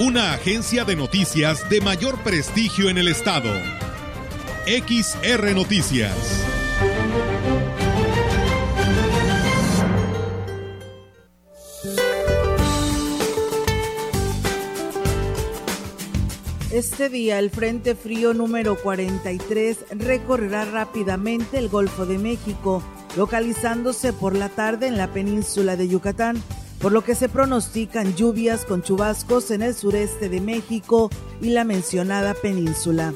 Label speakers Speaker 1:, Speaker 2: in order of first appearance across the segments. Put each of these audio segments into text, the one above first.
Speaker 1: Una agencia de noticias de mayor prestigio en el estado. XR Noticias.
Speaker 2: Este día el Frente Frío número 43 recorrerá rápidamente el Golfo de México, localizándose por la tarde en la península de Yucatán, por lo que se pronostican lluvias con chubascos en el sureste de México y la mencionada península.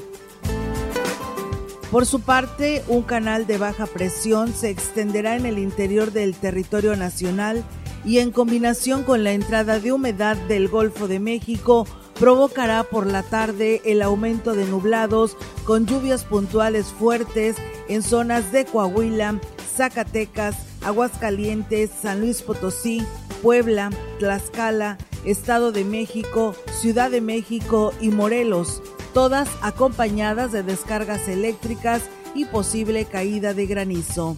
Speaker 2: Por su parte, un canal de baja presión se extenderá en el interior del territorio nacional y en combinación con la entrada de humedad del Golfo de México, provocará por la tarde el aumento de nublados con lluvias puntuales fuertes en zonas de Coahuila, Zacatecas, Aguascalientes, San Luis Potosí, Puebla, Tlaxcala, Estado de México, Ciudad de México y Morelos, todas acompañadas de descargas eléctricas y posible caída de granizo.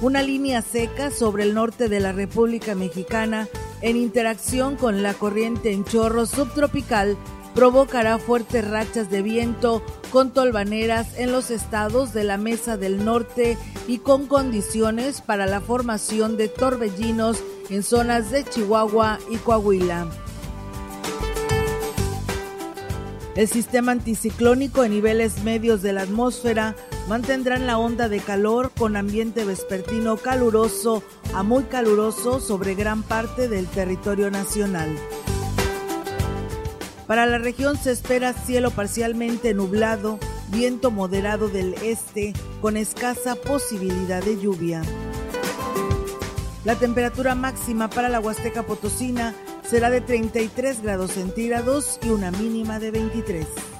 Speaker 2: Una línea seca sobre el norte de la República Mexicana en interacción con la corriente en chorro subtropical provocará fuertes rachas de viento con tolvaneras en los estados de la Mesa del Norte y con condiciones para la formación de torbellinos en zonas de Chihuahua y Coahuila. El sistema anticiclónico en niveles medios de la atmósfera mantendrán la onda de calor con ambiente vespertino caluroso a muy caluroso sobre gran parte del territorio nacional. Para la región se espera cielo parcialmente nublado, viento moderado del este con escasa posibilidad de lluvia. La temperatura máxima para la Huasteca Potosina será de 33 grados centígrados y una mínima de 23.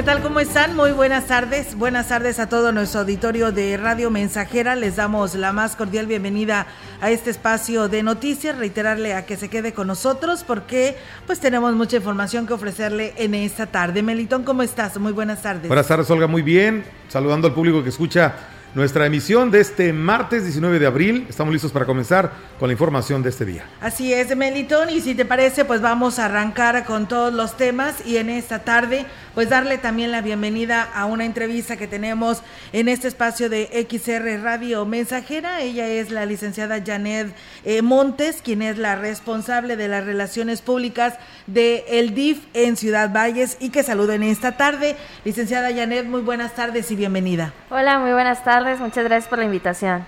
Speaker 2: ¿Qué tal? ¿Cómo están? Muy buenas tardes. Buenas tardes a todo nuestro auditorio de Radio Mensajera. Les damos la más cordial bienvenida a este espacio de noticias. Reiterarle a que se quede con nosotros porque pues tenemos mucha información que ofrecerle en esta tarde. Melitón, ¿cómo estás? Muy buenas tardes.
Speaker 3: Buenas tardes, Olga. Muy bien. Saludando al público que escucha nuestra emisión de este martes 19 de abril. Estamos listos para comenzar con la información de este día.
Speaker 2: Así es, Melitón, y si te parece, pues vamos a arrancar con todos los temas y en esta tarde, pues darle también la bienvenida a una entrevista que tenemos en este espacio de XR Radio Mensajera. Ella es la licenciada Janet eh, Montes, quien es la responsable de las relaciones públicas de el DIF en Ciudad Valles y que saludo en esta tarde. Licenciada Janet, muy buenas tardes y bienvenida.
Speaker 4: Hola, muy buenas tardes muchas gracias por la invitación.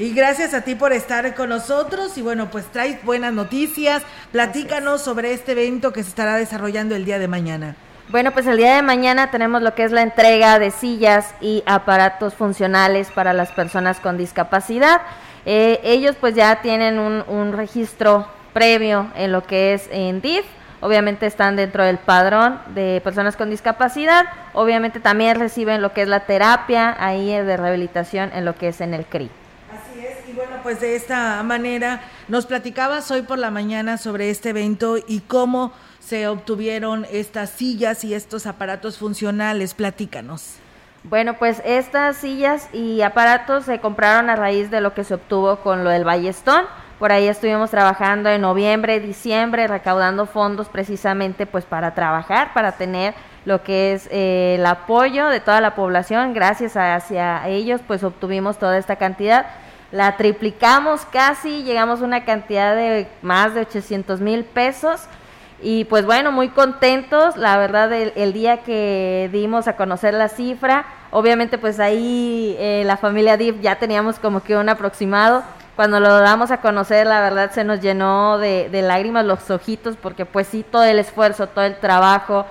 Speaker 2: Y gracias a ti por estar con nosotros. Y bueno, pues traes buenas noticias. Platícanos sobre este evento que se estará desarrollando el día de mañana.
Speaker 4: Bueno, pues el día de mañana tenemos lo que es la entrega de sillas y aparatos funcionales para las personas con discapacidad. Eh, ellos pues ya tienen un, un registro previo en lo que es en DIF obviamente están dentro del padrón de personas con discapacidad, obviamente también reciben lo que es la terapia ahí de rehabilitación en lo que es en el CRI.
Speaker 2: Así es, y bueno, pues de esta manera nos platicabas hoy por la mañana sobre este evento y cómo se obtuvieron estas sillas y estos aparatos funcionales, platícanos.
Speaker 4: Bueno, pues estas sillas y aparatos se compraron a raíz de lo que se obtuvo con lo del Ballestón por ahí estuvimos trabajando en noviembre, diciembre, recaudando fondos precisamente pues para trabajar, para tener lo que es eh, el apoyo de toda la población. Gracias a, hacia ellos pues obtuvimos toda esta cantidad. La triplicamos casi, llegamos a una cantidad de más de 800 mil pesos. Y pues bueno, muy contentos, la verdad, el, día que dimos a conocer la cifra, obviamente pues ahí eh, la familia DIF ya teníamos como que un aproximado, cuando lo damos a conocer, la verdad se nos llenó de, de lágrimas los ojitos, porque pues sí, todo el esfuerzo, todo el trabajo,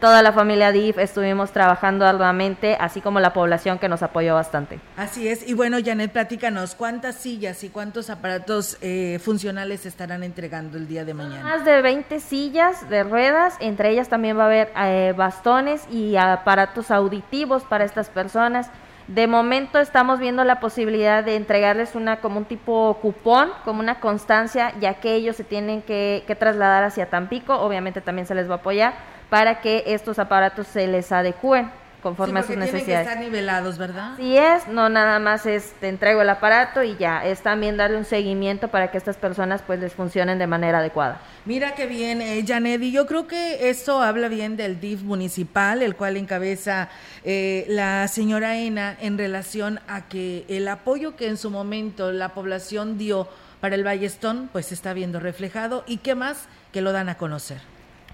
Speaker 4: toda la familia DIF estuvimos trabajando arduamente, así como la población que nos apoyó bastante.
Speaker 2: Así es, y bueno, Janet, platícanos, ¿cuántas sillas y cuántos aparatos eh, funcionales estarán entregando el día de mañana?
Speaker 4: Más de 20 sillas de ruedas, entre ellas también va a haber eh, bastones y aparatos auditivos para estas personas. De momento estamos viendo la posibilidad de entregarles una como un tipo cupón, como una constancia, ya que ellos se tienen que, que trasladar hacia Tampico, obviamente también se les va a apoyar para que estos aparatos se les adecúen conforme a sus necesidades. Tienen
Speaker 2: que estar nivelados, ¿verdad?
Speaker 4: Sí es, no nada más es te entrego el aparato y ya, es también darle un seguimiento para que estas personas pues les funcionen de manera adecuada.
Speaker 2: Mira qué bien, eh, Janet, y yo creo que esto habla bien del DIF municipal, el cual encabeza eh, la señora Ena en relación a que el apoyo que en su momento la población dio para el Ballestón, pues se está viendo reflejado y qué más que lo dan a conocer.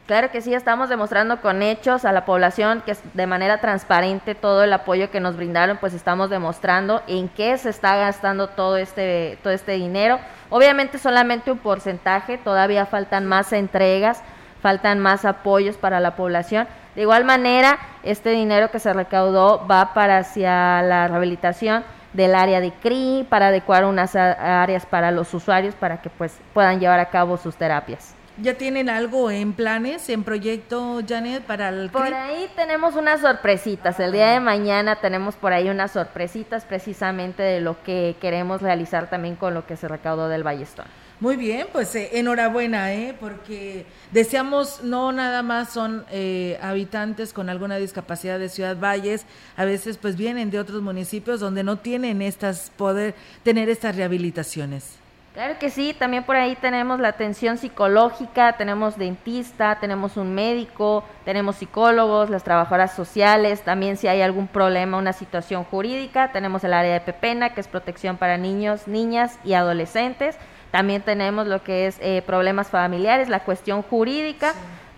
Speaker 4: Claro que sí, estamos demostrando con hechos a la población que de manera transparente todo el apoyo que nos brindaron, pues estamos demostrando en qué se está gastando todo este, todo este dinero. Obviamente solamente un porcentaje, todavía faltan más entregas, faltan más apoyos para la población. De igual manera, este dinero que se recaudó va para hacia la rehabilitación del área de CRI, para adecuar unas áreas para los usuarios para que pues puedan llevar a cabo sus terapias.
Speaker 2: ¿Ya tienen algo en planes, en proyecto, Janet, para el
Speaker 4: Por ahí tenemos unas sorpresitas. El día de mañana tenemos por ahí unas sorpresitas precisamente de lo que queremos realizar también con lo que se recaudó del Ballestón.
Speaker 2: Muy bien, pues eh, enhorabuena, ¿eh? porque deseamos, no nada más son eh, habitantes con alguna discapacidad de Ciudad Valles, a veces pues vienen de otros municipios donde no tienen estas, poder tener estas rehabilitaciones.
Speaker 4: Claro que sí, también por ahí tenemos la atención psicológica, tenemos dentista, tenemos un médico, tenemos psicólogos, las trabajadoras sociales, también si hay algún problema, una situación jurídica, tenemos el área de Pepena, que es protección para niños, niñas y adolescentes, también tenemos lo que es eh, problemas familiares, la cuestión jurídica.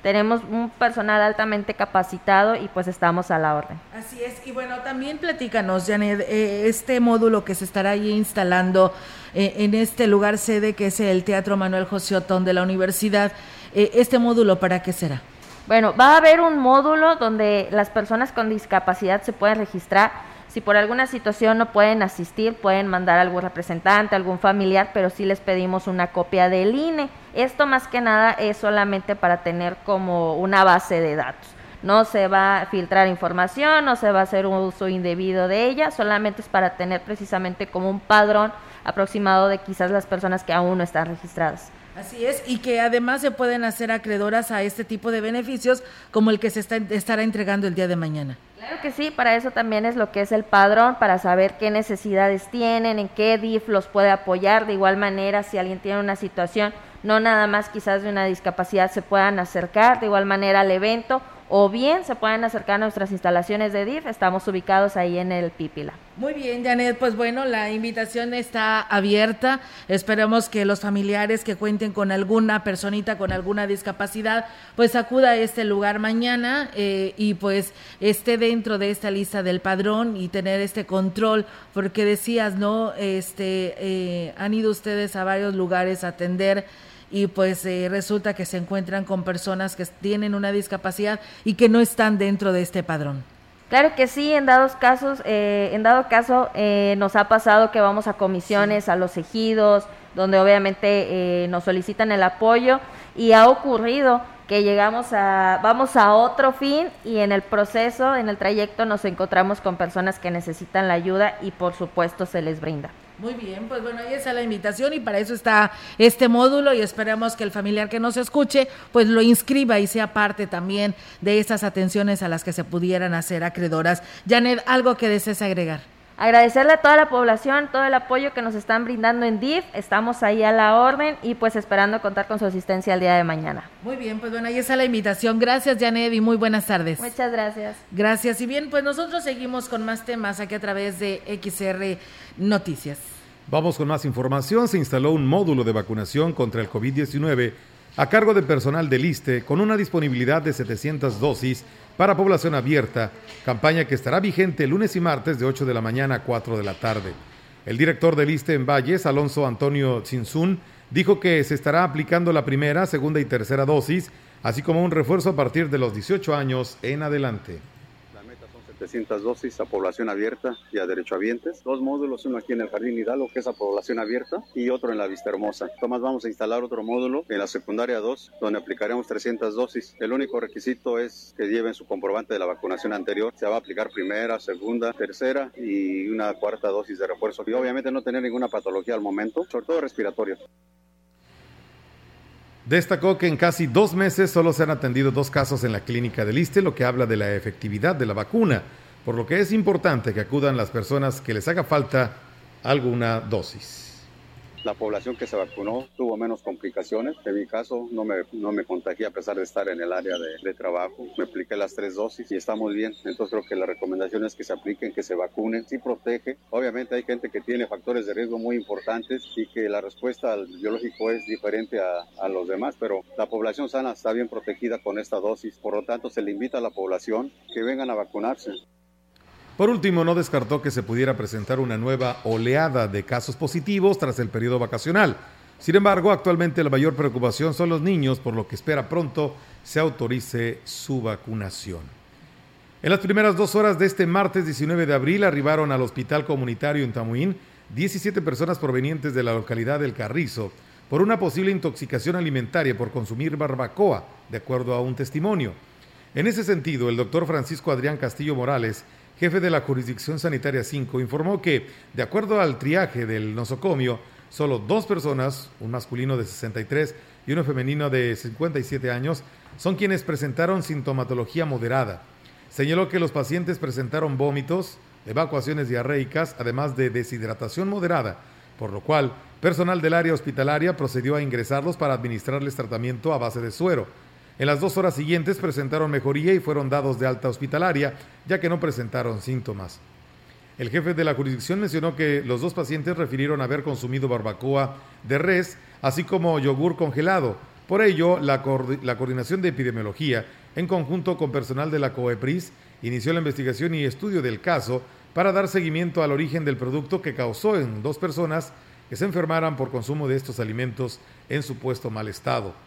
Speaker 4: Tenemos un personal altamente capacitado y pues estamos a la orden.
Speaker 2: Así es, y bueno, también platícanos, Janet, eh, este módulo que se estará ahí instalando eh, en este lugar sede que es el Teatro Manuel José Otón de la universidad. Eh, ¿Este módulo para qué será?
Speaker 4: Bueno, va a haber un módulo donde las personas con discapacidad se pueden registrar. Si por alguna situación no pueden asistir, pueden mandar algún representante, algún familiar, pero sí les pedimos una copia del INE. Esto más que nada es solamente para tener como una base de datos. No se va a filtrar información, no se va a hacer un uso indebido de ella, solamente es para tener precisamente como un padrón aproximado de quizás las personas que aún no están registradas.
Speaker 2: Así es, y que además se pueden hacer acreedoras a este tipo de beneficios como el que se está, estará entregando el día de mañana.
Speaker 4: Claro que sí, para eso también es lo que es el padrón, para saber qué necesidades tienen, en qué DIF los puede apoyar. De igual manera, si alguien tiene una situación, no nada más quizás de una discapacidad, se puedan acercar de igual manera al evento o bien se pueden acercar a nuestras instalaciones de DIF, estamos ubicados ahí en el Pípila.
Speaker 2: Muy bien, Janet, pues bueno, la invitación está abierta. Esperemos que los familiares que cuenten con alguna personita con alguna discapacidad, pues acuda a este lugar mañana eh, y pues esté dentro de esta lista del padrón y tener este control, porque decías, ¿no? Este, eh, han ido ustedes a varios lugares a atender y pues eh, resulta que se encuentran con personas que tienen una discapacidad y que no están dentro de este padrón.
Speaker 4: Claro que sí, en dados casos, eh, en dado caso eh, nos ha pasado que vamos a comisiones, a los ejidos, donde obviamente nos solicitan el apoyo y ha ocurrido que llegamos a, vamos a otro fin y en el proceso, en el trayecto nos encontramos con personas que necesitan la ayuda y por supuesto se les brinda.
Speaker 2: Muy bien, pues bueno, ahí está la invitación y para eso está este módulo y esperamos que el familiar que nos escuche pues lo inscriba y sea parte también de estas atenciones a las que se pudieran hacer acreedoras. Janet, ¿algo que desees agregar?
Speaker 4: Agradecerle a toda la población, todo el apoyo que nos están brindando en DIF. Estamos ahí a la orden y pues esperando contar con su asistencia el día de mañana.
Speaker 2: Muy bien, pues bueno, ahí está la invitación. Gracias, Janet, y muy buenas tardes.
Speaker 4: Muchas gracias.
Speaker 2: Gracias. Y bien, pues nosotros seguimos con más temas aquí a través de XR Noticias.
Speaker 1: Vamos con más información. Se instaló un módulo de vacunación contra el COVID-19 a cargo de personal del ISTE con una disponibilidad de 700 dosis para población abierta, campaña que estará vigente lunes y martes de 8 de la mañana a 4 de la tarde. El director del ISTE en Valles, Alonso Antonio Tzinsun, dijo que se estará aplicando la primera, segunda y tercera dosis, así como un refuerzo a partir de los 18 años en adelante.
Speaker 5: 700 dosis a población abierta y a derechohabientes. Dos módulos, uno aquí en el Jardín Hidalgo, que es a población abierta, y otro en la Vista Hermosa. Tomás vamos a instalar otro módulo en la secundaria 2, donde aplicaremos 300 dosis. El único requisito es que lleven su comprobante de la vacunación anterior. Se va a aplicar primera, segunda, tercera y una cuarta dosis de refuerzo. Y obviamente no tener ninguna patología al momento, sobre todo respiratoria.
Speaker 1: Destacó que en casi dos meses solo se han atendido dos casos en la clínica del ISTE, lo que habla de la efectividad de la vacuna, por lo que es importante que acudan las personas que les haga falta alguna dosis
Speaker 5: la población que se vacunó tuvo menos complicaciones. En mi caso no me, no me contagié a pesar de estar en el área de, trabajo. Me apliqué las tres dosis y está muy bien. Entonces creo que la recomendación es que se apliquen, que se vacunen. Sí protege. Obviamente hay gente que tiene factores de riesgo muy importantes y que la respuesta al biológico es diferente a, a los demás, pero la población sana está bien protegida con esta dosis. Por lo tanto, se le invita a la población que vengan a vacunarse.
Speaker 1: Por último, no descartó que se pudiera presentar una nueva oleada de casos positivos tras el periodo vacacional. Sin embargo, actualmente la mayor preocupación son los niños, por lo que espera pronto se autorice su vacunación. En las primeras dos horas de este martes 19 de abril arribaron al hospital comunitario en Tamuín 17 personas provenientes de la localidad del Carrizo por una posible intoxicación alimentaria por consumir barbacoa, de acuerdo a un testimonio. En ese sentido, el doctor Francisco Adrián Castillo Morales jefe de la Jurisdicción Sanitaria 5, informó que, de acuerdo al triaje del nosocomio, solo dos personas, un masculino de 63 y uno femenino de 57 años, son quienes presentaron sintomatología moderada. Señaló que los pacientes presentaron vómitos, evacuaciones diarreicas, además de deshidratación moderada, por lo cual personal del área hospitalaria procedió a ingresarlos para administrarles tratamiento a base de suero. En las dos horas siguientes presentaron mejoría y fueron dados de alta hospitalaria, ya que no presentaron síntomas. El jefe de la jurisdicción mencionó que los dos pacientes refirieron haber consumido barbacoa de res, así como yogur congelado. Por ello, la, coordinación de epidemiología, en conjunto con personal de la COEPRIS, inició la investigación y estudio del caso para dar seguimiento al origen del producto que causó en dos personas que se enfermaran por consumo de estos alimentos en supuesto mal estado.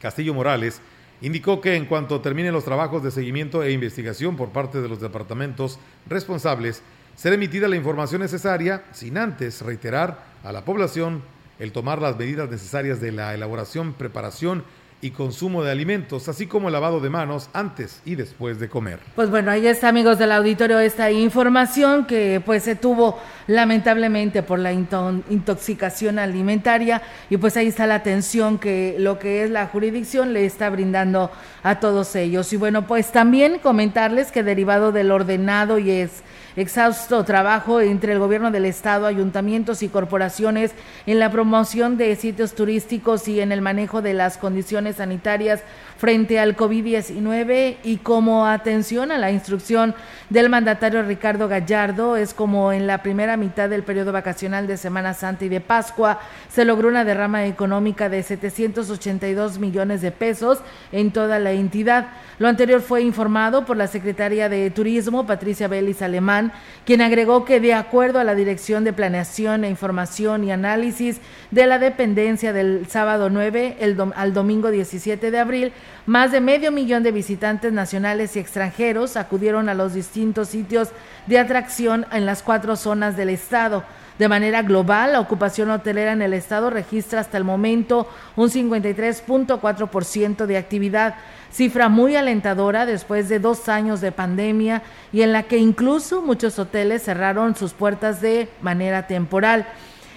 Speaker 1: Castillo Morales, indicó que en cuanto terminen los trabajos de seguimiento e investigación por parte de los departamentos responsables, será emitida la información necesaria sin antes reiterar a la población el tomar las medidas necesarias de la elaboración, preparación y consumo de alimentos, así como lavado de manos antes y después de comer.
Speaker 2: Pues bueno, ahí está, amigos del auditorio, esta información que pues se tuvo lamentablemente por la intoxicación alimentaria y pues ahí está la atención que lo que es la jurisdicción le está brindando a todos ellos. Y bueno, pues también comentarles que derivado del ordenado y es exhausto trabajo entre el gobierno del estado, ayuntamientos y corporaciones en la promoción de sitios turísticos y en el manejo de las condiciones sanitarias frente al COVID-19 y como atención a la instrucción del mandatario Ricardo Gallardo, es como en la primera mitad del periodo vacacional de Semana Santa y de Pascua se logró una derrama económica de 782 millones de pesos en toda la entidad. Lo anterior fue informado por la secretaria de Turismo, Patricia Vélez Alemán, quien agregó que de acuerdo a la Dirección de Planeación e Información y Análisis de la dependencia del sábado 9 al domingo 17 de abril, más de medio millón de visitantes nacionales y extranjeros acudieron a los distintos sitios de atracción en las cuatro zonas del estado. De manera global, la ocupación hotelera en el estado registra hasta el momento un 53.4% de actividad, cifra muy alentadora después de dos años de pandemia y en la que incluso muchos hoteles cerraron sus puertas de manera temporal.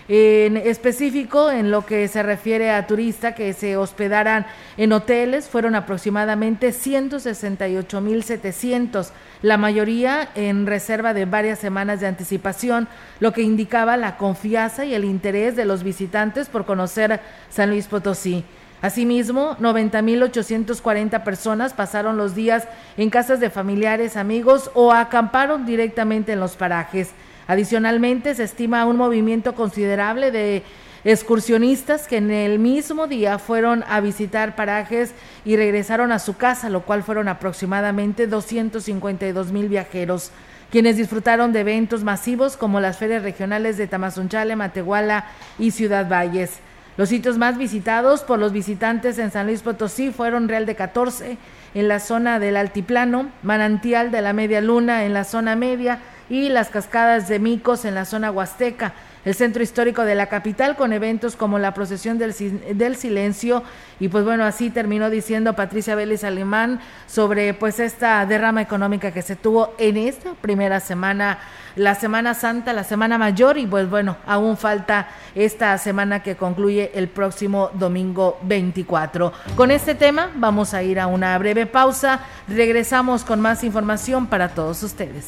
Speaker 2: En específico, en lo que se refiere a turistas que se hospedaran en hoteles, fueron aproximadamente 168.700, la mayoría en reserva de varias semanas de anticipación, lo que indicaba la confianza y el interés de los visitantes por conocer San Luis Potosí. Asimismo, 90.840 personas pasaron los días en casas de familiares, amigos o acamparon directamente en los parajes. Adicionalmente, se estima un movimiento considerable de excursionistas que en el mismo día fueron a visitar parajes y regresaron a su casa, lo cual fueron aproximadamente 252 mil viajeros. quienes disfrutaron de eventos masivos como las ferias regionales de Tamazunchale, Matehuala y Ciudad Valles. Los sitios más visitados por los visitantes en San Luis Potosí fueron Real de 14 en la zona del Altiplano, Manantial de la Media Luna en la zona media y las cascadas de Micos en la zona huasteca el centro histórico de la capital con eventos como la procesión del, silencio y pues bueno, así terminó diciendo Patricia Vélez Alemán sobre pues esta derrama económica que se tuvo en esta primera semana, la Semana Santa, la Semana Mayor y pues bueno, aún falta esta semana que concluye el próximo domingo 24. Con este tema vamos a ir a una breve pausa, regresamos con más información para todos ustedes.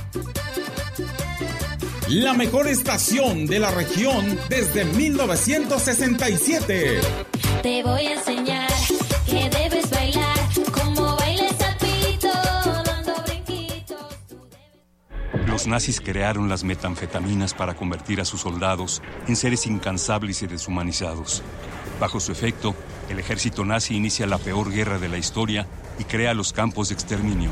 Speaker 6: la mejor estación de la región desde 1967.
Speaker 7: Te voy a enseñar que debes bailar como baila el sapito, dando brinquitos.
Speaker 8: Los nazis crearon las metanfetaminas para convertir a sus soldados en seres incansables y deshumanizados. Bajo su efecto, el ejército nazi inicia la peor guerra de la historia y crea los campos de exterminio.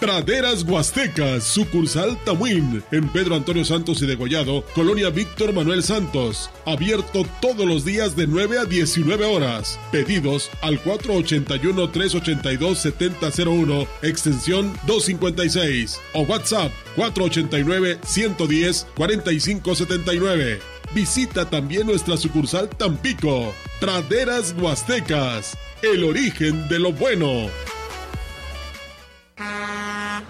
Speaker 9: Praderas Huastecas, sucursal Tamuín, en Pedro Antonio Santos y Degollado, Colonia Víctor Manuel Santos. Abierto todos los días de 9 a 19 horas. Pedidos al 481-382-7001, extensión 256. O WhatsApp 489-110-4579. Visita también nuestra sucursal Tampico. Praderas Huastecas, el origen de lo bueno.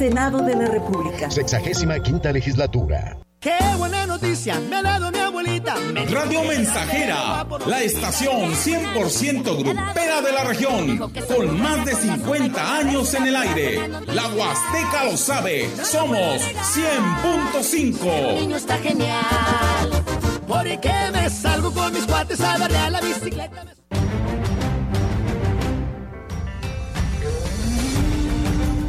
Speaker 10: Senado de la República.
Speaker 11: Sexagésima quinta legislatura.
Speaker 12: ¡Qué buena noticia! Me ha dado mi abuelita.
Speaker 6: Radio Mensajera, la estación 100% grupera de la región, con más de 50 años en el aire. La Huasteca lo sabe, somos 100.5.
Speaker 12: niño está genial, porque me salgo con mis cuates a darle a la bicicleta.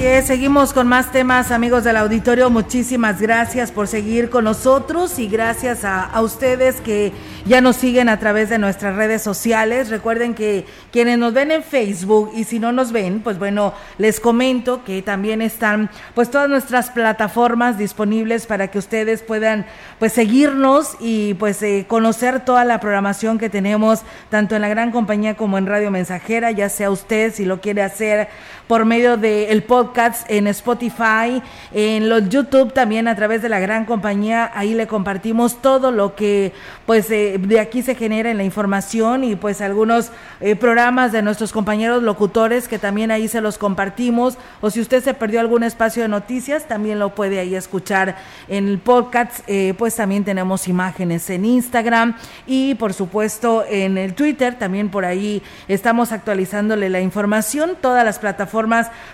Speaker 2: Seguimos con más temas, amigos del auditorio. Muchísimas gracias por seguir con nosotros y gracias a, a, ustedes que ya nos siguen a través de nuestras redes sociales. Recuerden que quienes nos ven en Facebook y si no nos ven, pues bueno, les comento que también están pues todas nuestras plataformas disponibles para que ustedes puedan pues seguirnos y pues eh, conocer toda la programación que tenemos tanto en la gran compañía como en Radio Mensajera, ya sea usted si lo quiere hacer por medio del podcast podcasts, en Spotify, en los YouTube también a través de la gran compañía. Ahí le compartimos todo lo que pues eh, de aquí se genera en la información y pues algunos eh, programas de nuestros compañeros locutores que también ahí se los compartimos. O si usted se perdió algún espacio de noticias, también lo puede ahí escuchar en el podcast. Eh, pues también tenemos imágenes en Instagram y por supuesto en el Twitter. También por ahí estamos actualizándole la información, todas las plataformas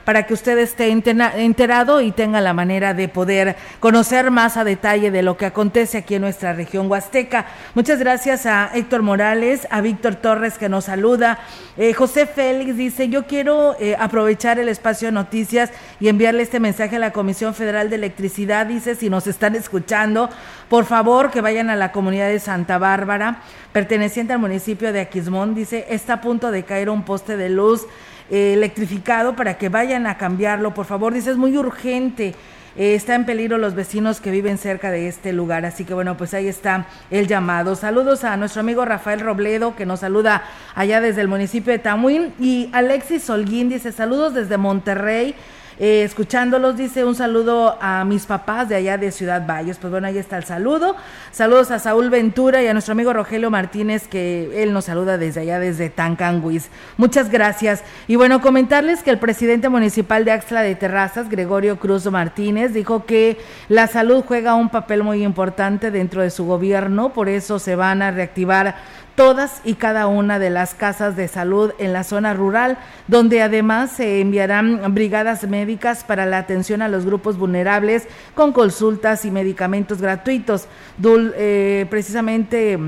Speaker 2: para que usted esté enterado y tenga la manera de poder conocer más a detalle de lo que acontece aquí en nuestra región huasteca. Muchas gracias a Héctor Morales, a Víctor Torres que nos saluda. Eh, José Félix dice, yo quiero eh, aprovechar el espacio de noticias y enviarle este mensaje a la Comisión Federal de Electricidad. Dice, si nos están escuchando, por favor que vayan a la comunidad de Santa Bárbara, perteneciente al municipio de Aquismón. Dice, está a punto de caer un poste de luz eh, electrificado para que vayan a cambiarlo. Por favor, dice, es muy urgente. Eh, está en peligro los vecinos que viven cerca de este lugar. Así que bueno, pues ahí está el llamado. Saludos a nuestro amigo Rafael Robledo, que nos saluda allá desde el municipio de Tamuín. Y Alexis Holguín dice, saludos desde Monterrey. Eh, escuchándolos, dice un saludo a mis papás de allá de Ciudad Valles. Pues bueno, ahí está el saludo. Saludos a Saúl Ventura y a nuestro amigo Rogelio Martínez, que él nos saluda desde allá, desde Tancanguis. Muchas gracias. Y bueno, comentarles que el presidente municipal de Axla de Terrazas, Gregorio Cruz Martínez, dijo que la salud juega un papel muy importante dentro de su gobierno, por eso se van a reactivar todas y cada una de las casas de salud en la zona rural, donde además se enviarán brigadas médicas para la atención a los grupos vulnerables con consultas y medicamentos gratuitos. Eh, precisamente.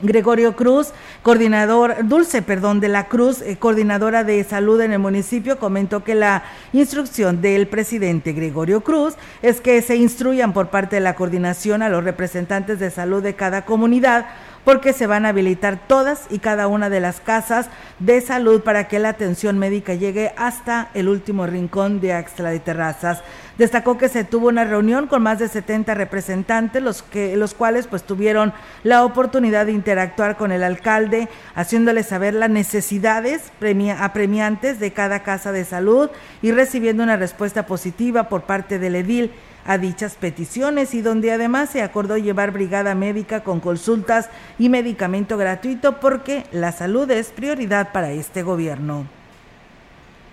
Speaker 2: Gregorio Cruz, coordinador, Dulce, perdón, de la Cruz, eh, coordinadora de salud en el municipio, comentó que la instrucción del presidente Gregorio Cruz es que se instruyan por parte de la coordinación a los representantes de salud de cada comunidad porque se van a habilitar todas y cada una de las casas de salud para que la atención médica llegue hasta el último rincón de Axtla de Terrazas. Destacó que se tuvo una reunión con más de 70 representantes, los, que, los cuales pues tuvieron la oportunidad de interactuar con el alcalde, haciéndole saber las necesidades premia, apremiantes de cada casa de salud y recibiendo una respuesta positiva por parte del edil a dichas peticiones y donde además se acordó llevar brigada médica con consultas y medicamento gratuito porque la salud es prioridad para este gobierno.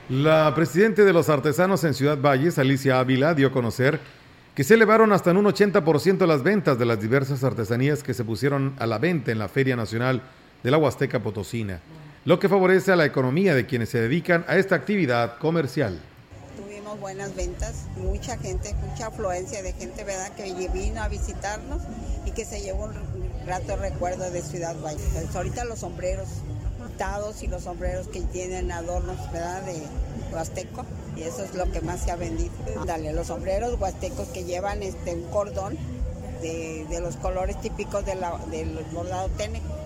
Speaker 1: La presidenta de los artesanos en Ciudad Valles, Alicia Ávila, dio a conocer que se elevaron hasta en un 80% las ventas de las diversas artesanías que se pusieron a la venta en la Feria Nacional de la Huasteca Potosina, lo que favorece a la economía de quienes se dedican a esta actividad comercial
Speaker 13: buenas ventas, mucha gente, mucha afluencia de gente, ¿verdad?, que vino a visitarnos y que se llevó un grato recuerdo de Ciudad Valle. Pues ahorita los sombreros y los sombreros que tienen adornos, ¿verdad?, de huasteco, y eso es lo que más se ha vendido. Dale, los sombreros huastecos que llevan este, un cordón de, de los colores típicos del bordado técnico.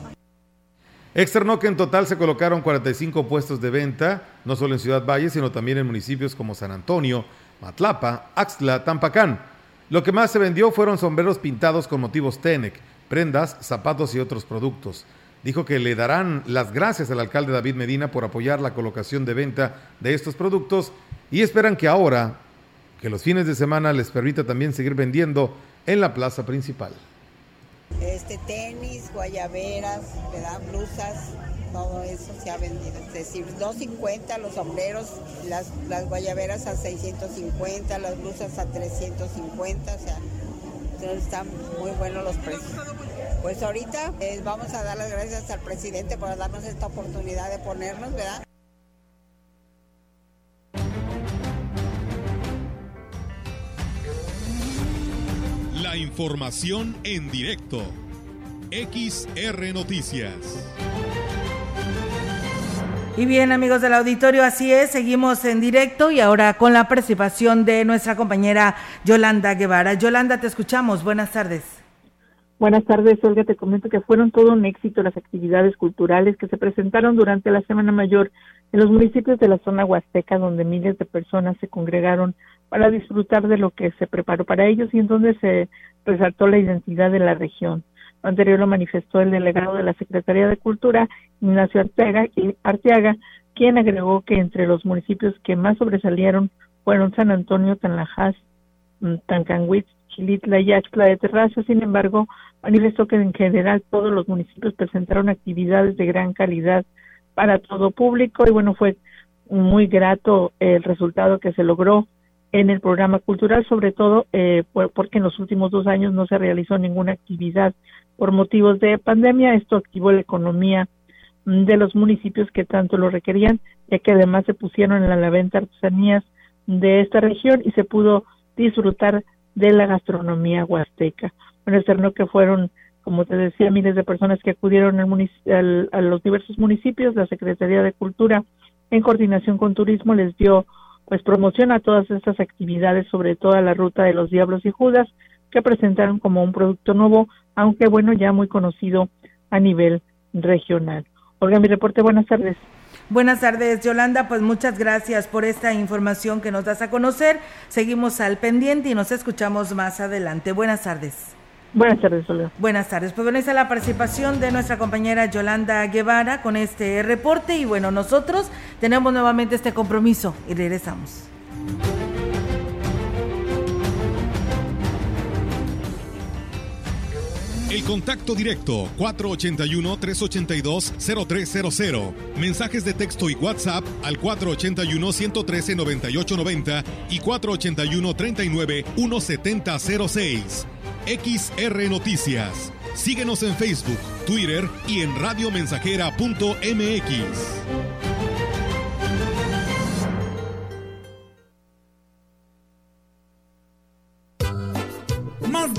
Speaker 1: Externó que en total se colocaron 45 puestos de venta, no solo en Ciudad Valle, sino también en municipios como San Antonio, Matlapa, Axtla, Tampacán. Lo que más se vendió fueron sombreros pintados con motivos Tenec, prendas, zapatos y otros productos. Dijo que le darán las gracias al alcalde David Medina por apoyar la colocación de venta de estos productos y esperan que ahora, que los fines de semana les permita también seguir vendiendo en la plaza principal
Speaker 13: este tenis, guayaberas, ¿verdad? blusas, todo eso se ha vendido. Es decir, 250 los sombreros, las, las guayaberas a 650, las blusas a 350, o sea, están muy buenos los precios. Pues ahorita eh, vamos a dar las gracias al presidente por darnos esta oportunidad de ponernos, ¿verdad?
Speaker 14: La información en directo. XR Noticias.
Speaker 2: Y bien, amigos del auditorio, así es, seguimos en directo y ahora con la participación de nuestra compañera Yolanda Guevara. Yolanda, te escuchamos. Buenas tardes.
Speaker 15: Buenas tardes, Olga. Te comento que fueron todo un éxito las actividades culturales que se presentaron durante la Semana Mayor en los municipios de la zona huasteca, donde miles de personas se congregaron para disfrutar de lo que se preparó para ellos y en donde se resaltó la identidad de la región. Lo anterior lo manifestó el delegado de la Secretaría de Cultura, Ignacio Arteaga, Arteaga quien agregó que entre los municipios que más sobresalieron fueron San Antonio, Tanlajas, mm, Tancanhuitz, Chilitla y Axtla de Terraza. Sin embargo, manifestó que en general todos los municipios presentaron actividades de gran calidad para todo público y bueno, fue muy grato el resultado que se logró en el programa cultural, sobre todo eh, por- porque en los últimos dos años no se realizó ninguna actividad por motivos de pandemia. Esto activó la economía de los municipios que tanto lo requerían, ya que además se pusieron en la venta artesanías de esta región y se pudo disfrutar de la gastronomía huasteca. Bueno, externó que fueron, como te decía, miles de personas que acudieron al al- a los diversos municipios. La Secretaría de Cultura, en coordinación con Turismo, les dio pues promoción a todas estas actividades, sobre todo la ruta de los Diablos y Judas, que presentaron como un producto nuevo, aunque bueno, ya muy conocido a nivel regional. Olga, mi reporte, buenas tardes.
Speaker 2: Buenas tardes, Yolanda. Pues muchas gracias por esta información que nos das a conocer. Seguimos al pendiente y nos escuchamos más adelante. Buenas tardes.
Speaker 15: Buenas tardes, Olga.
Speaker 2: Buenas tardes. Pues bueno, esa es la participación de nuestra compañera Yolanda Guevara con este reporte. Y bueno, nosotros tenemos nuevamente este compromiso y regresamos.
Speaker 1: El contacto directo 481-382-0300. Mensajes de texto y WhatsApp al 481-113-9890 y 481-39-1706. XR Noticias. Síguenos en Facebook, Twitter y en radiomensajera.mx.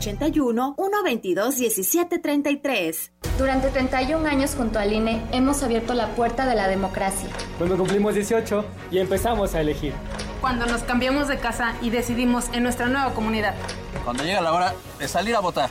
Speaker 16: 122 1733.
Speaker 17: Durante 31 años junto al INE hemos abierto la puerta de la democracia.
Speaker 18: Cuando cumplimos 18 y empezamos a elegir.
Speaker 19: Cuando nos cambiamos de casa y decidimos en nuestra nueva comunidad.
Speaker 20: Cuando llega la hora de salir a votar.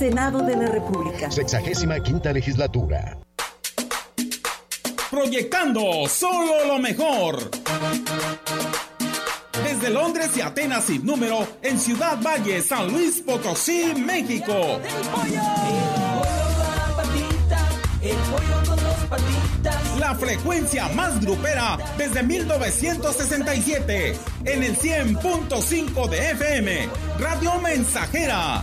Speaker 10: Senado de la República.
Speaker 11: Sexagésima quinta legislatura.
Speaker 6: Proyectando solo lo mejor. Desde Londres y Atenas sin número, en Ciudad Valle, San Luis Potosí, México. La frecuencia más grupera desde 1967 en el 100.5 de FM, Radio Mensajera.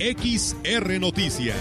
Speaker 14: XR Noticias.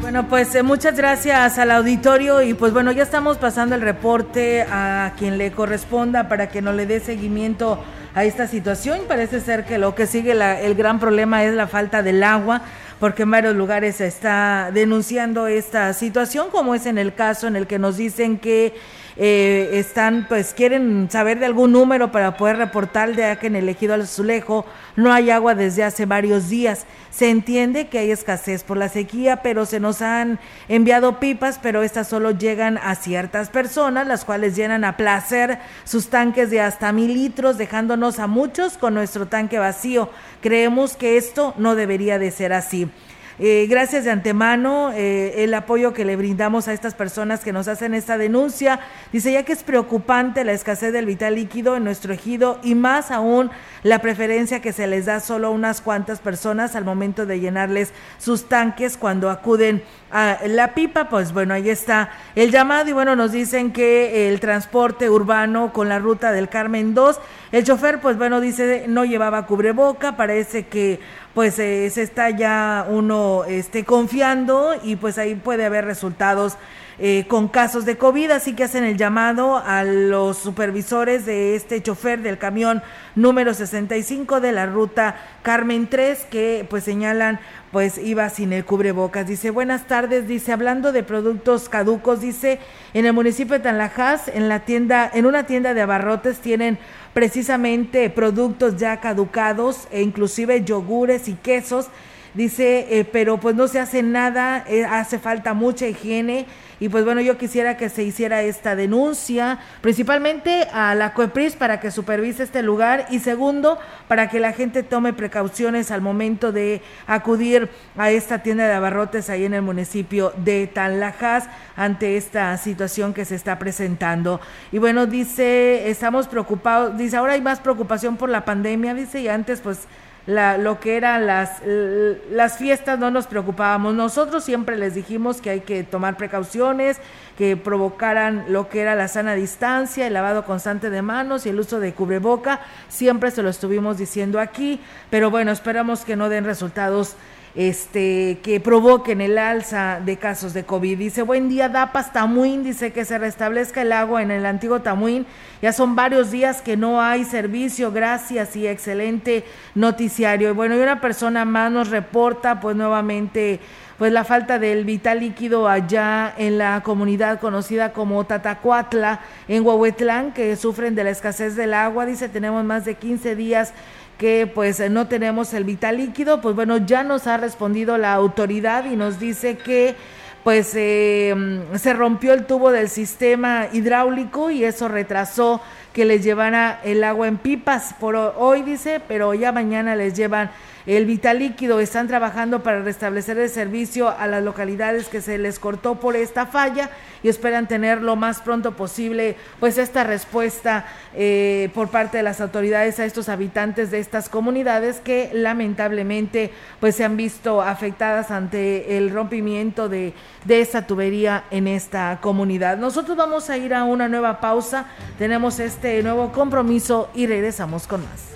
Speaker 2: Bueno, pues eh, muchas gracias al auditorio y pues bueno, ya estamos pasando el reporte a quien le corresponda para que no le dé seguimiento a esta situación. Parece ser que lo que sigue el gran problema es la falta del agua porque en varios lugares se está denunciando esta situación, como es en el caso en el que nos dicen que eh, están, pues quieren saber de algún número para poder reportar ya que en el ejido Azulejo no hay agua desde hace varios días. Se entiende que hay escasez por la sequía, pero se nos han enviado pipas, pero estas solo llegan a ciertas personas, las cuales llenan a placer sus tanques de hasta mil litros, dejándonos a muchos con nuestro tanque vacío. Creemos que esto no debería de ser así. Eh, gracias de antemano eh, el apoyo que le brindamos a estas personas que nos hacen esta denuncia. Dice ya que es preocupante la escasez del vital líquido en nuestro ejido y más aún la preferencia que se les da solo a unas cuantas personas al momento de llenarles sus tanques cuando acuden a la pipa. Pues bueno, ahí está el llamado y bueno, nos dicen que el transporte urbano con la ruta del Carmen 2, el chofer pues bueno dice no llevaba cubreboca, parece que pues eh, se está ya uno este, confiando y pues ahí puede haber resultados eh, con casos de COVID, así que hacen el llamado a los supervisores de este chofer del camión número 65 de la ruta Carmen 3 que pues señalan pues iba sin el cubrebocas. Dice, buenas tardes, dice, hablando de productos caducos, dice, en el municipio de Tanlajas, en la tienda, en una tienda de abarrotes tienen precisamente productos ya caducados e inclusive yogures y quesos. Dice, eh, pero pues no se hace nada, eh, hace falta mucha higiene y pues bueno, yo quisiera que se hiciera esta denuncia, principalmente a la COEPRIS para que supervise este lugar y segundo, para que la gente tome precauciones al momento de acudir a esta tienda de abarrotes ahí en el municipio de Tanlajas ante esta situación que se está presentando. Y bueno, dice, estamos preocupados, dice, ahora hay más preocupación por la pandemia, dice, y antes pues la, lo que eran las, las fiestas no nos preocupábamos. Nosotros siempre les dijimos que hay que tomar precauciones, que provocaran lo que era la sana distancia, el lavado constante de manos y el uso de cubreboca. Siempre se lo estuvimos diciendo aquí, pero bueno, esperamos que no den resultados este, que provoquen el alza de casos de COVID. Dice, buen día, Dapas Tamuín, dice que se restablezca el agua en el antiguo Tamuín. Ya son varios días que no hay servicio, gracias y excelente noticiario. Y bueno, y una persona más nos reporta, pues nuevamente, pues la falta del vital líquido allá en la comunidad conocida como Tatacuatla, en Huehuetlán, que sufren de la escasez del agua. Dice, tenemos más de 15 días que pues no tenemos el vital líquido, pues bueno, ya nos ha respondido la autoridad y nos dice que pues eh, mm, se rompió el tubo del sistema hidráulico y eso retrasó que les llevara el agua en pipas. Por ho- hoy dice, pero ya mañana les llevan el vital líquido. Están trabajando para restablecer el servicio a las localidades que se les cortó por esta falla y esperan tener lo más pronto posible pues esta respuesta eh, por parte de las autoridades a estos habitantes de estas comunidades que lamentablemente pues se han visto afectadas ante el rompimiento de, de esta tubería en esta comunidad. Nosotros vamos a ir a una nueva pausa, tenemos este nuevo compromiso y regresamos con más.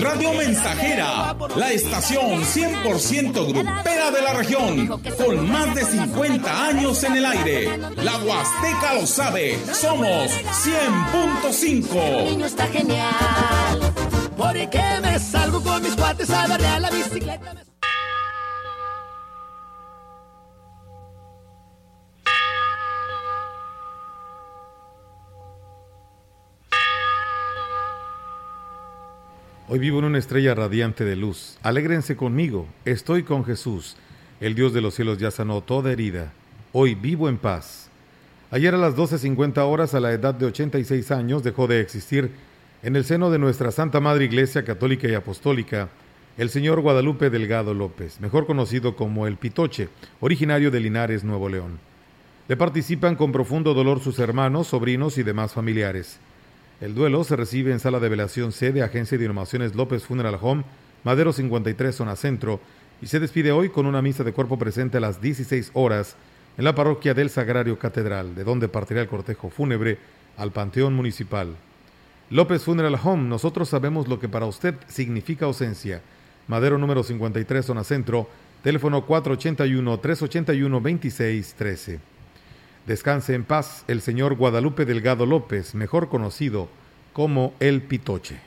Speaker 6: Radio Mensajera, la estación 100% grupera de la región, con más de 50 años en el aire. La Huasteca lo sabe, somos 100.5.
Speaker 12: niño está genial. Porque me salgo con mis cuates a la bicicleta.
Speaker 1: Hoy vivo en una estrella radiante de luz. Alégrense conmigo. Estoy con Jesús. El Dios de los cielos ya sanó toda herida. Hoy vivo en paz. Ayer a las 12.50 horas, a la edad de 86 años, dejó de existir en el seno de nuestra Santa Madre Iglesia Católica y Apostólica el señor Guadalupe Delgado López, mejor conocido como el Pitoche, originario de Linares, Nuevo León. Le participan con profundo dolor sus hermanos, sobrinos y demás familiares. El duelo se recibe en sala de velación C de Agencia de Inhumaciones López Funeral Home, Madero 53, zona centro, y se despide hoy con una misa de cuerpo presente a las 16 horas en la parroquia del Sagrario Catedral, de donde partirá el cortejo fúnebre al Panteón Municipal. López Funeral Home, nosotros sabemos lo que para usted significa ausencia. Madero número 53, zona centro, teléfono 481-381-2613. Descanse en paz el señor Guadalupe Delgado López, mejor conocido como El Pitoche.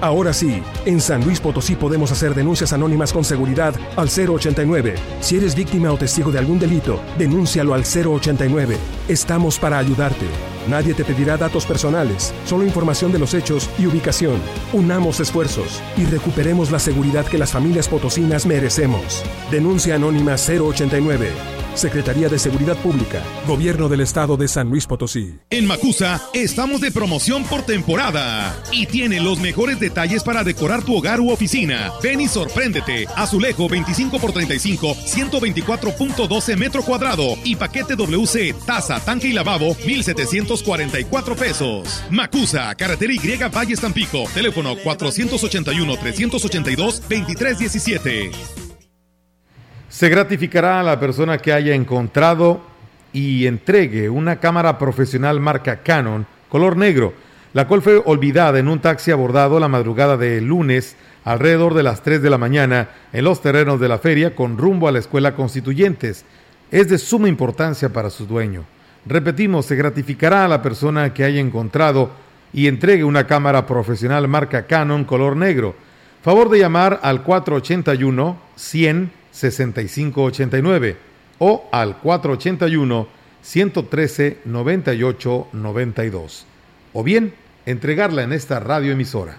Speaker 21: Ahora sí, en San Luis Potosí podemos hacer denuncias anónimas con seguridad al 089. Si eres víctima o testigo de algún delito, denúncialo al 089. Estamos para ayudarte. Nadie te pedirá datos personales, solo información de los hechos y ubicación. Unamos esfuerzos y recuperemos la seguridad que las familias potosinas merecemos. Denuncia anónima 089. Secretaría de Seguridad Pública, Gobierno del Estado de San Luis Potosí.
Speaker 14: En Macusa estamos de promoción por temporada y tiene los mejores detalles para decorar tu hogar u oficina. Ven y sorpréndete. Azulejo 25 por 35, 124.12 metro cuadrado y paquete WC, taza, tanque y lavabo 1744 pesos. Macusa, carretera Y Valles Tampico, teléfono 481 382 2317.
Speaker 1: Se gratificará a la persona que haya encontrado y entregue una cámara profesional marca Canon color negro, la cual fue olvidada en un taxi abordado la madrugada de lunes alrededor de las 3 de la mañana en los terrenos de la feria con rumbo a la escuela Constituyentes. Es de suma importancia para su dueño. Repetimos, se gratificará a la persona que haya encontrado y entregue una cámara profesional marca Canon color negro. Favor de llamar al 481 100 6589 o al 481 113 98 92 o bien entregarla en esta radioemisora.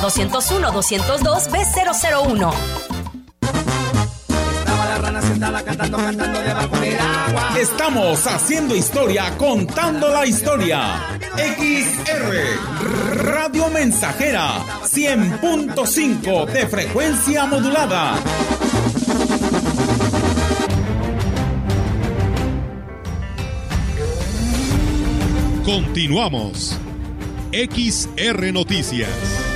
Speaker 22: 201 202 B001.
Speaker 6: Estamos haciendo historia, contando la historia. XR Radio Mensajera 100.5 de frecuencia modulada.
Speaker 14: Continuamos. XR Noticias.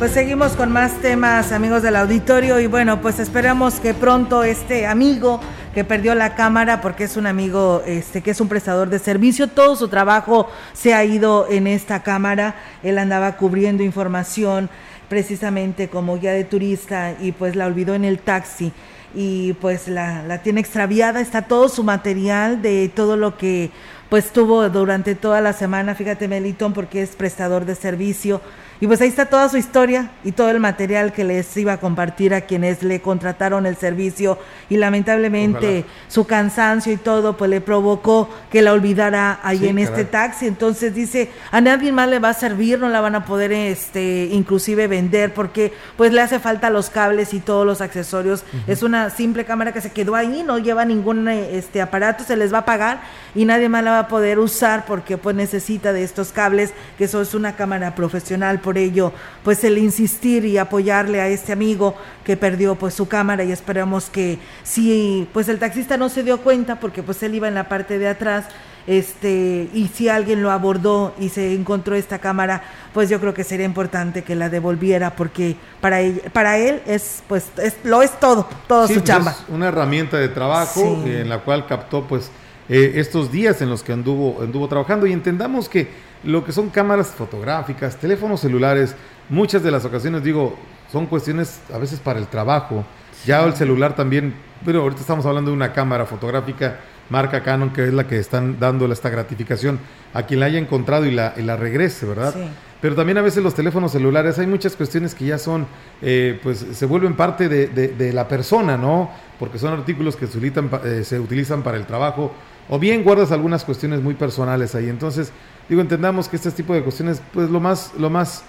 Speaker 2: Pues seguimos con más temas, amigos del auditorio, y bueno, pues esperamos que pronto este amigo que perdió la cámara, porque es un amigo este, que es un prestador de servicio, todo su trabajo se ha ido en esta cámara, él andaba cubriendo información precisamente como guía de turista y pues la olvidó en el taxi y pues la, la tiene extraviada, está todo su material de todo lo que pues tuvo durante toda la semana, fíjate Melitón, porque es prestador de servicio y pues ahí está toda su historia y todo el material que les iba a compartir a quienes le contrataron el servicio y lamentablemente su cansancio y todo pues le provocó que la olvidara ahí
Speaker 1: Sí,
Speaker 2: en este taxi. Entonces dice, a nadie más le va a servir, no la van a poder este inclusive vender porque pues le hace falta los cables y todos los accesorios. Es una simple cámara que se quedó ahí, no lleva ningún eh, este aparato, se les va a pagar y nadie más la va a poder usar porque pues necesita de estos cables, que eso es una cámara profesional, por ello pues el insistir y apoyarle a este amigo que perdió pues su cámara y esperamos que si pues el taxista no se dio cuenta porque pues él iba en la parte de atrás este y si alguien lo abordó y se encontró esta cámara pues yo creo que sería importante que la devolviera porque para él, para él es pues es, lo es todo todo
Speaker 1: Sí,
Speaker 2: su
Speaker 1: pues,
Speaker 2: chamba
Speaker 1: es una herramienta de trabajo
Speaker 2: Sí.
Speaker 1: en la cual captó pues eh, estos días en los que anduvo, anduvo trabajando y entendamos que lo que son cámaras fotográficas, teléfonos celulares, muchas de las ocasiones digo, son cuestiones a veces para el trabajo. Ya el celular también, pero ahorita estamos hablando de una cámara fotográfica marca Canon que es la que están dando esta gratificación a quien la haya encontrado y la, y la regrese, ¿verdad?
Speaker 2: Sí.
Speaker 1: Pero también a veces los teléfonos celulares, hay muchas cuestiones que ya son, eh, pues se vuelven parte de, de- de la persona, ¿no? Porque son artículos que se utilizan, eh, se utilizan para el trabajo, o bien guardas algunas cuestiones muy personales ahí. Entonces, digo, entendamos que este tipo de cuestiones, pues lo más, lo más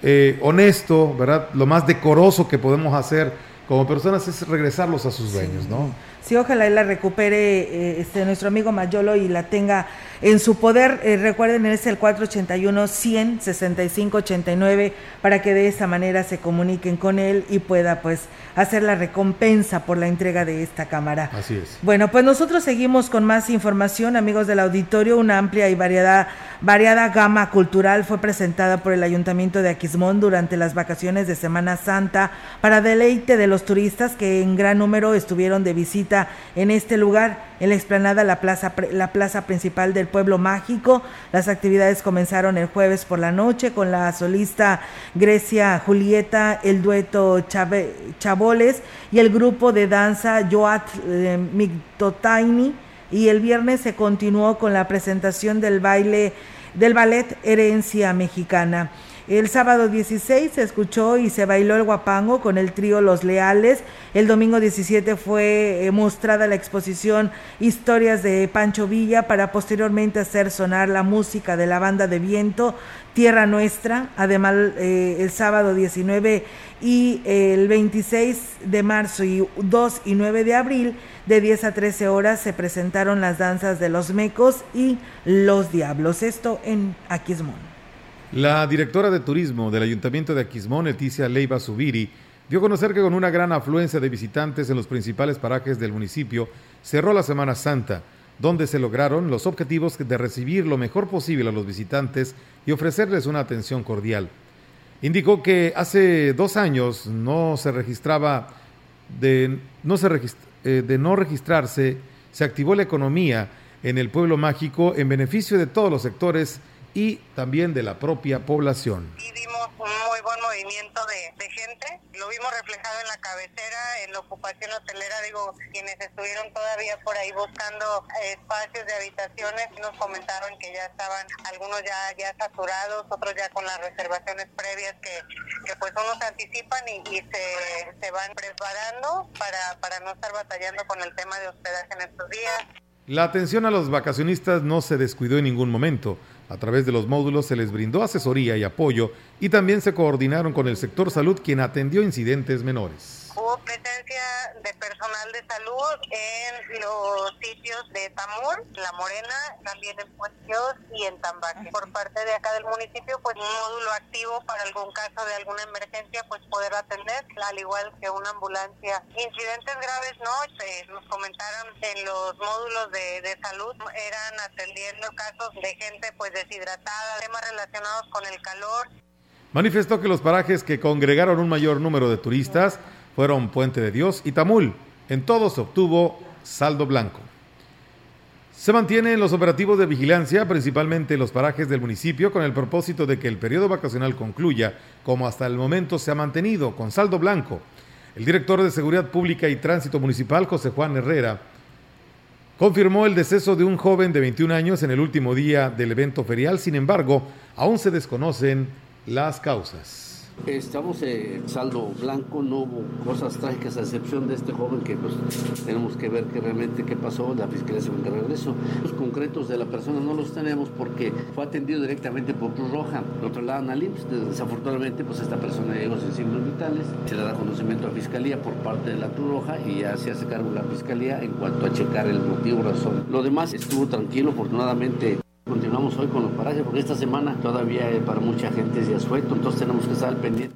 Speaker 1: eh, honesto, ¿verdad? Lo más decoroso que podemos hacer como personas es regresarlos a sus dueños, ¿no?
Speaker 2: Sí, ojalá y la recupere eh, este nuestro amigo Mayolo y la tenga en su poder. Eh, recuerden, es el 481 100 65 89 para que de esa manera se comuniquen con él y pueda pues hacer la recompensa por la entrega de esta cámara.
Speaker 1: Así es.
Speaker 2: Bueno, pues nosotros seguimos con más información, amigos del auditorio. Una amplia y variada, variada gama cultural fue presentada por el Ayuntamiento de Aquismón durante las vacaciones de Semana Santa para deleite de los turistas que en gran número estuvieron de visita en este lugar, en la explanada la plaza, la plaza principal del pueblo mágico. Las actividades comenzaron el jueves por la noche con la solista Grecia Julieta, el dueto Chave- Chaboles y el grupo de danza Yoat eh, Mictotaini. Y el viernes se continuó con la presentación del baile del ballet Herencia Mexicana. El sábado 16 se escuchó y se bailó el guapango con el trío Los Leales. El domingo 17 fue eh, mostrada la exposición Historias de Pancho Villa para posteriormente hacer sonar la música de la banda de viento Tierra Nuestra. Además, eh, el sábado 19 y el 26 de marzo y 2 y 9 de abril de 10 a 13 horas se presentaron las danzas de los mecos y los diablos. Esto en Aquismón.
Speaker 1: La directora de turismo del Ayuntamiento de Aquismón, Leticia Leiva Subiri, dio a conocer que con una gran afluencia de visitantes en los principales parajes del municipio, cerró la Semana Santa, donde se lograron los objetivos de recibir lo mejor posible a los visitantes y ofrecerles una atención cordial. Indicó que hace dos años no se registraba de no, se eh, de no registrarse, se activó la economía en el pueblo mágico en beneficio de todos los sectores y también de la propia población.
Speaker 23: Y vimos un muy buen movimiento de, gente, lo vimos reflejado en la cabecera, en la ocupación hotelera, digo, quienes estuvieron todavía por ahí buscando espacios de habitaciones nos comentaron que ya estaban algunos ya, ya saturados, otros ya con las reservaciones previas que, que pues unos anticipan y, se, se van preparando para, para no estar batallando con el tema de hospedaje en estos días.
Speaker 1: La atención a los vacacionistas no se descuidó en ningún momento. A través de los módulos se les brindó asesoría y apoyo y también se coordinaron con el sector salud quien atendió incidentes menores
Speaker 23: hubo presencia de personal de salud en los sitios de Tamur, La Morena, también en Puestos y en Tambaque. Por parte de acá del municipio, pues un módulo activo para algún caso de alguna emergencia, pues poder atender, al igual que una ambulancia. Incidentes graves no, pues, nos comentaron en los módulos de, de salud, eran atendiendo casos de gente pues deshidratada, temas relacionados con el calor.
Speaker 1: Manifestó que los parajes que congregaron un mayor número de turistas fueron Puente de Dios y Tamul. En todos obtuvo saldo blanco. Se mantienen los operativos de vigilancia, principalmente en los parajes del municipio, con el propósito de que el periodo vacacional concluya, como hasta el momento se ha mantenido, con saldo blanco. El director de Seguridad Pública y Tránsito Municipal, José Juan Herrera, confirmó el deceso de un joven de 21 años en el último día del evento ferial. Sin embargo, aún se desconocen las causas.
Speaker 24: Estamos en saldo blanco, no hubo cosas trágicas a excepción de este joven que pues tenemos que ver que realmente qué pasó, la fiscalía se va a de eso. Los concretos de la persona no los tenemos porque fue atendido directamente por Cruz Roja, lo trasladan al IMSS, desafortunadamente pues esta persona llegó sin signos vitales, se le da conocimiento a fiscalía por parte de la Cruz Roja y ya se hace cargo la fiscalía en cuanto a checar el motivo, razón. Lo demás estuvo tranquilo, afortunadamente Hoy con los parajes porque esta semana todavía para mucha gente es asueto, entonces tenemos que estar pendiente.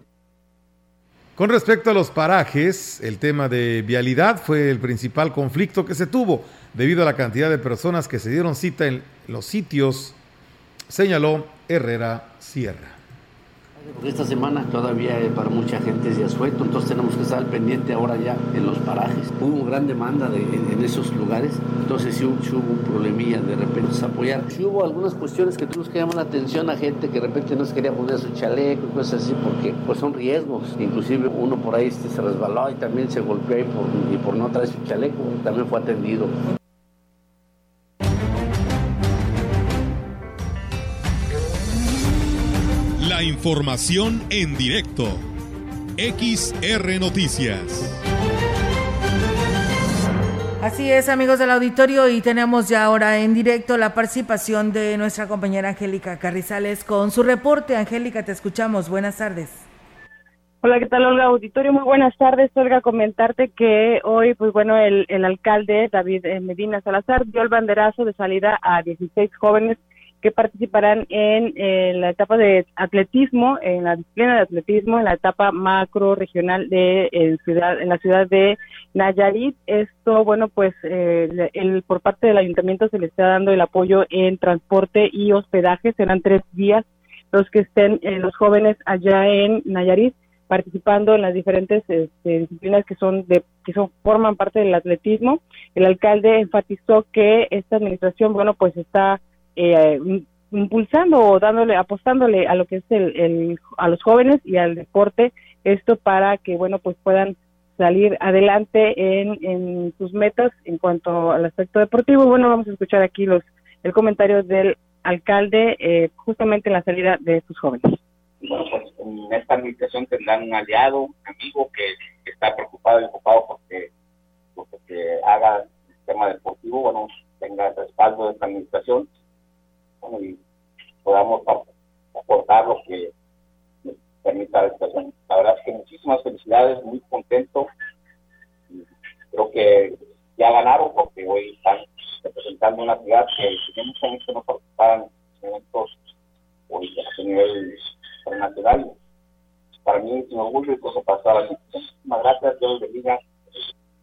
Speaker 1: Con respecto a los parajes, el tema de vialidad fue el principal conflicto que se tuvo debido a la cantidad de personas que se dieron cita en los sitios, señaló Herrera Sierra.
Speaker 24: Esta semana todavía para mucha gente es de asueto, entonces tenemos que estar al pendiente ahora ya en los parajes. Hubo gran demanda en, esos lugasí, entonces sí, hubo un problemilla de repente apoyar. Sí hubo algunas cuestiones que tuvimos que llamar la atención a gente que de repente no se quería poner su chaleco y cosas así, porque pues son riesgos. Inclusive uno por ahí este, se resbaló y también se golpeó y por, y por no traer su chaleco, también fue atendido.
Speaker 14: La información en directo. XR Noticias.
Speaker 2: Así es, amigos del auditorio, y tenemos ya ahora en directo la participación de nuestra compañera Angélica Carrizales con su reporte. Angélica, te escuchamos. Buenas tardes.
Speaker 25: Hola, ¿qué tal, Olga? Auditorio, muy buenas tardes. Olga, comentarte que hoy, pues bueno, el, el alcalde David eh, Medina Salazar dio el banderazo de salida a 16 jóvenes que participarán en, la etapa de atletismo, en la disciplina de atletismo, en la etapa macro regional de en ciudad, en la ciudad de Nayarit. Esto, bueno, pues eh, el, por parte del ayuntamiento se le está dando el apoyo en transporte y hospedaje. Serán tres días los que estén eh, los jóvenes allá en Nayarit participando en las diferentes este, disciplinas que son de que son forman parte del atletismo. El alcalde enfatizó que esta administración, bueno, pues está eh, impulsando o dándole, apostándole a lo que es el, a los jóvenes y al deporte, esto para que, bueno, pues puedan salir adelante en, en sus metas en cuanto al aspecto deportivo. Bueno, vamos a escuchar aquí los el comentario del alcalde eh, justamente en la salida de estos jóvenes.
Speaker 26: Bueno, pues en esta administración tendrán un aliado, un amigo que, está preocupado y ocupado porque, porque haga el sistema deportivo, bueno, tenga el respaldo de esta administración y podamos aportar lo que nos permita la situación. La verdad es que muchísimas felicidades, muy contento. Creo que ya ganaron porque hoy están representando una ciudad que tiene mucha gente no participaban en eventos hoy a nivel internacional. Para mí, si me orgullo y cosa la Muchísimas gracias, Dios bendiga.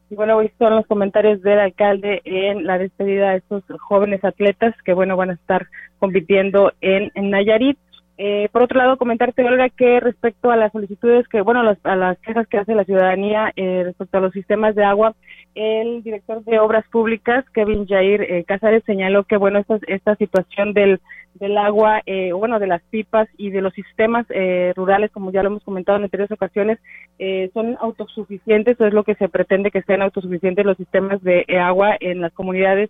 Speaker 25: Y bueno, hoy son los comentarios del alcalde en la despedida de estos jóvenes atletas que, bueno, van a estar compitiendo en, en Nayarit. Eh, por otro lado, comentarte, Olga, que respecto a las solicitudes que, bueno, a las quejas que hace la ciudadanía eh, respecto a los sistemas de agua, el director de Obras Públicas, Kevin Jair eh, Casares, señaló que, bueno, esta, esta situación del, del agua, eh, bueno, de las pipas y de los sistemas eh, rurales, como ya lo hemos comentado en anteriores ocasiones, eh, son autosuficientes, o es lo que se pretende que sean autosuficientes los sistemas de agua en las comunidades,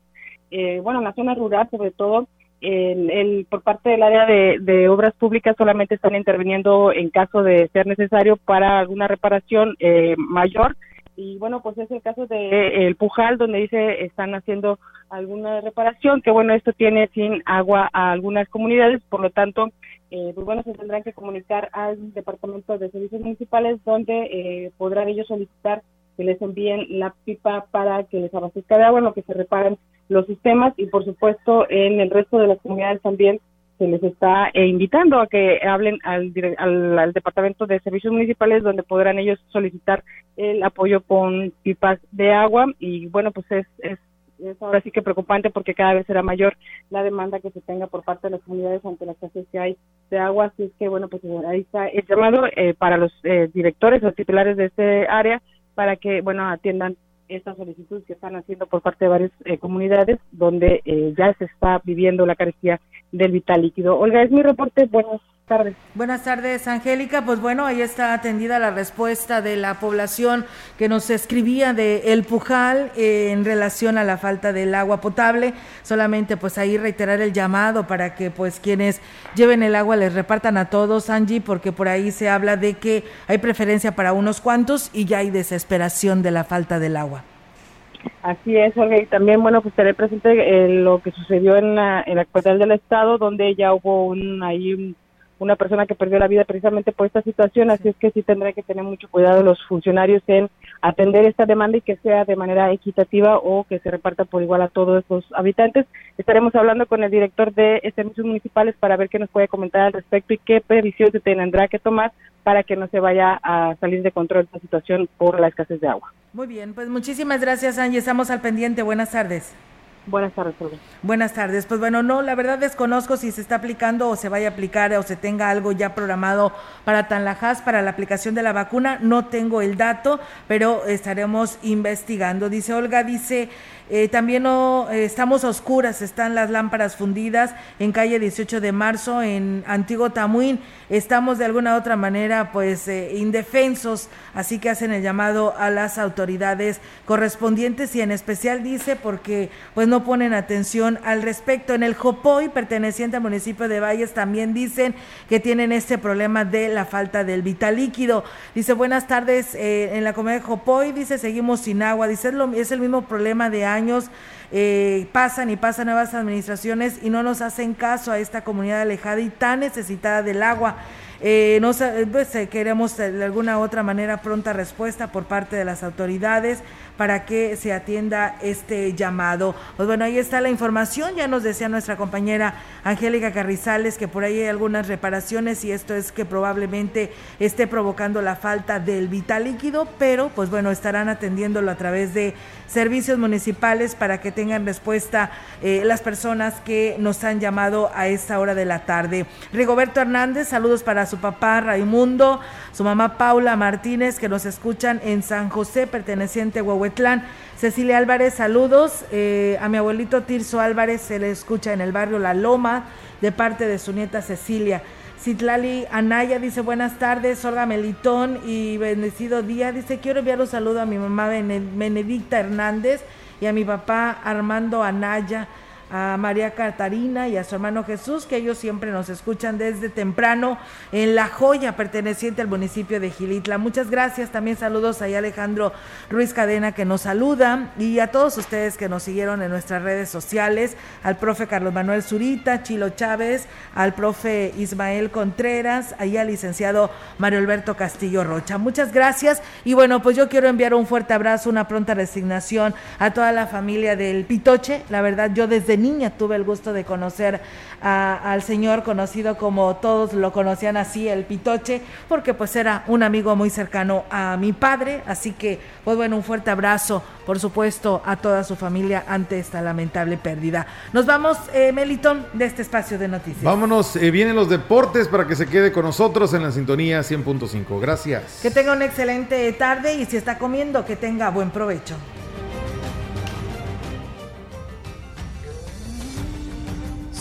Speaker 25: bueno, en la zona rural sobre todo, el, el, por parte del área de, obras públicas solamente están interviniendo en caso de ser necesario para alguna reparación eh, mayor. Y bueno pues es el caso de el Pujal donde dice están haciendo alguna reparación que bueno esto tiene sin agua a algunas comunidades. Por lo tanto eh, pues bueno se tendrán que comunicar al departamento de servicios municipales donde eh, podrán ellos solicitar que les envíen la pipa para que les abastezca de agua en lo que se reparan los sistemas y por supuesto en el resto de las comunidades también se les está eh, invitando a que hablen al, al, Departamento de Servicios Municipales donde podrán ellos solicitar el apoyo con pipas de agua. Y bueno pues es, es, ahora sí que preocupante porque cada vez será mayor la demanda que se tenga por parte de las comunidades ante la escasez que hay de agua. Así es que bueno pues ahí está el llamado eh, para los eh, directores o titulares de este área para que bueno atiendan estas solicitudes que están haciendo por parte de varias eh, comunidades donde eh, ya se está viviendo la carestía del vital líquido. Olga, es mi reporte. Buenas tardes.
Speaker 2: Buenas tardes, Angélica. Pues bueno, ahí está atendida la respuesta de la población que nos escribía de El Pujal eh, en relación a la falta del agua potable. Solamente pues ahí reiterar el llamado para que pues quienes lleven el agua les repartan a todos, Angie, porque por ahí se habla de que hay preferencia para unos cuantos y ya hay desesperación de la falta del agua.
Speaker 25: Así es, Olga, y también, bueno, pues estaré presente eh, lo que sucedió en la, en la capital del estado, donde ya hubo un, ahí una persona que perdió la vida precisamente por esta situación, así es que sí tendrá que tener mucho cuidado los funcionarios en atender esta demanda y que sea de manera equitativa o que se reparta por igual a todos los habitantes. Estaremos hablando con el director de servicios municipales para ver qué nos puede comentar al respecto y qué previsiones se tendrá que tomar para que no se vaya a salir de control esta situación por la escasez de agua.
Speaker 2: Muy bien, pues muchísimas gracias, Angie. Estamos al pendiente. Buenas tardes.
Speaker 25: Buenas tardes,
Speaker 2: Buenas tardes. Pues bueno, no, la verdad desconozco si se está aplicando o se vaya a aplicar o se tenga algo ya programado para Tanlajas para la aplicación de la vacuna. No tengo el dato, pero estaremos investigando. Dice Olga, dice eh, también no, eh, estamos oscuras, están las lámparas fundidas en calle 18 de marzo en Antiguo Tamuín. Estamos de alguna otra manera pues eh, indefensos, así que hacen el llamado a las autoridades correspondientes y en especial dice porque pues no ponen atención al respecto. En el Jopoy, perteneciente al municipio de Valles, también dicen que tienen este problema de la falta del vital líquido. Dice, buenas tardes, en la comunidad de Jopoy, dice, seguimos sin agua. Dice, es, el mismo problema de años eh, pasan y pasan nuevas administraciones y no nos hacen caso a esta comunidad alejada y tan necesitada del agua. Eh, pues, eh, queremos de alguna otra manera pronta respuesta por parte de las autoridades para que se atienda este llamado. Pues bueno, ahí está la información. Ya nos decía nuestra compañera Angélica Carrizales que por ahí hay algunas reparaciones y esto es que probablemente esté provocando la falta del vital líquido, pero pues bueno, estarán atendiéndolo a través de servicios municipales para que tengan respuesta eh, las personas que nos han llamado a esta hora de la tarde. Rigoberto Hernández, saludos para su papá Raimundo, su mamá Paula Martínez, que nos escuchan en San José, perteneciente a Cecilia Álvarez, saludos. Eh, a mi abuelito Tirso Álvarez se le escucha en el barrio La Loma de parte de su nieta Cecilia. Citlali Anaya dice buenas tardes, Olga Melitón y bendecido día. Dice quiero enviar un saludo a mi mamá Benedicta Hernández y a mi papá Armando Anaya a María Catarina y a su hermano Jesús, que ellos siempre nos escuchan desde temprano en La Joya, perteneciente al municipio de Gilitla. Muchas gracias, también saludos a Alejandro Ruiz Cadena que nos saluda y a todos ustedes que nos siguieron en nuestras redes sociales, al profe Carlos Manuel Zurita, Chilo Chávez, al profe Ismael Contreras, ahí al licenciado Mario Alberto Castillo Rocha. Muchas gracias y bueno, pues yo quiero enviar un fuerte abrazo, una pronta resignación a toda la familia del Pitoche. La verdad, yo desde niña tuve el gusto de conocer al señor conocido como todos lo conocían así, el Pitoche, porque pues era un amigo muy cercano a mi padre, así que pues bueno, un fuerte abrazo, por supuesto, a toda su familia ante esta lamentable pérdida. Nos vamos, eh, Meliton, de este espacio de noticias.
Speaker 27: Vámonos, eh, vienen los deportes para que se quede con nosotros en la sintonía 100.5. Gracias.
Speaker 2: Que tenga una excelente tarde y si está comiendo, que tenga buen provecho.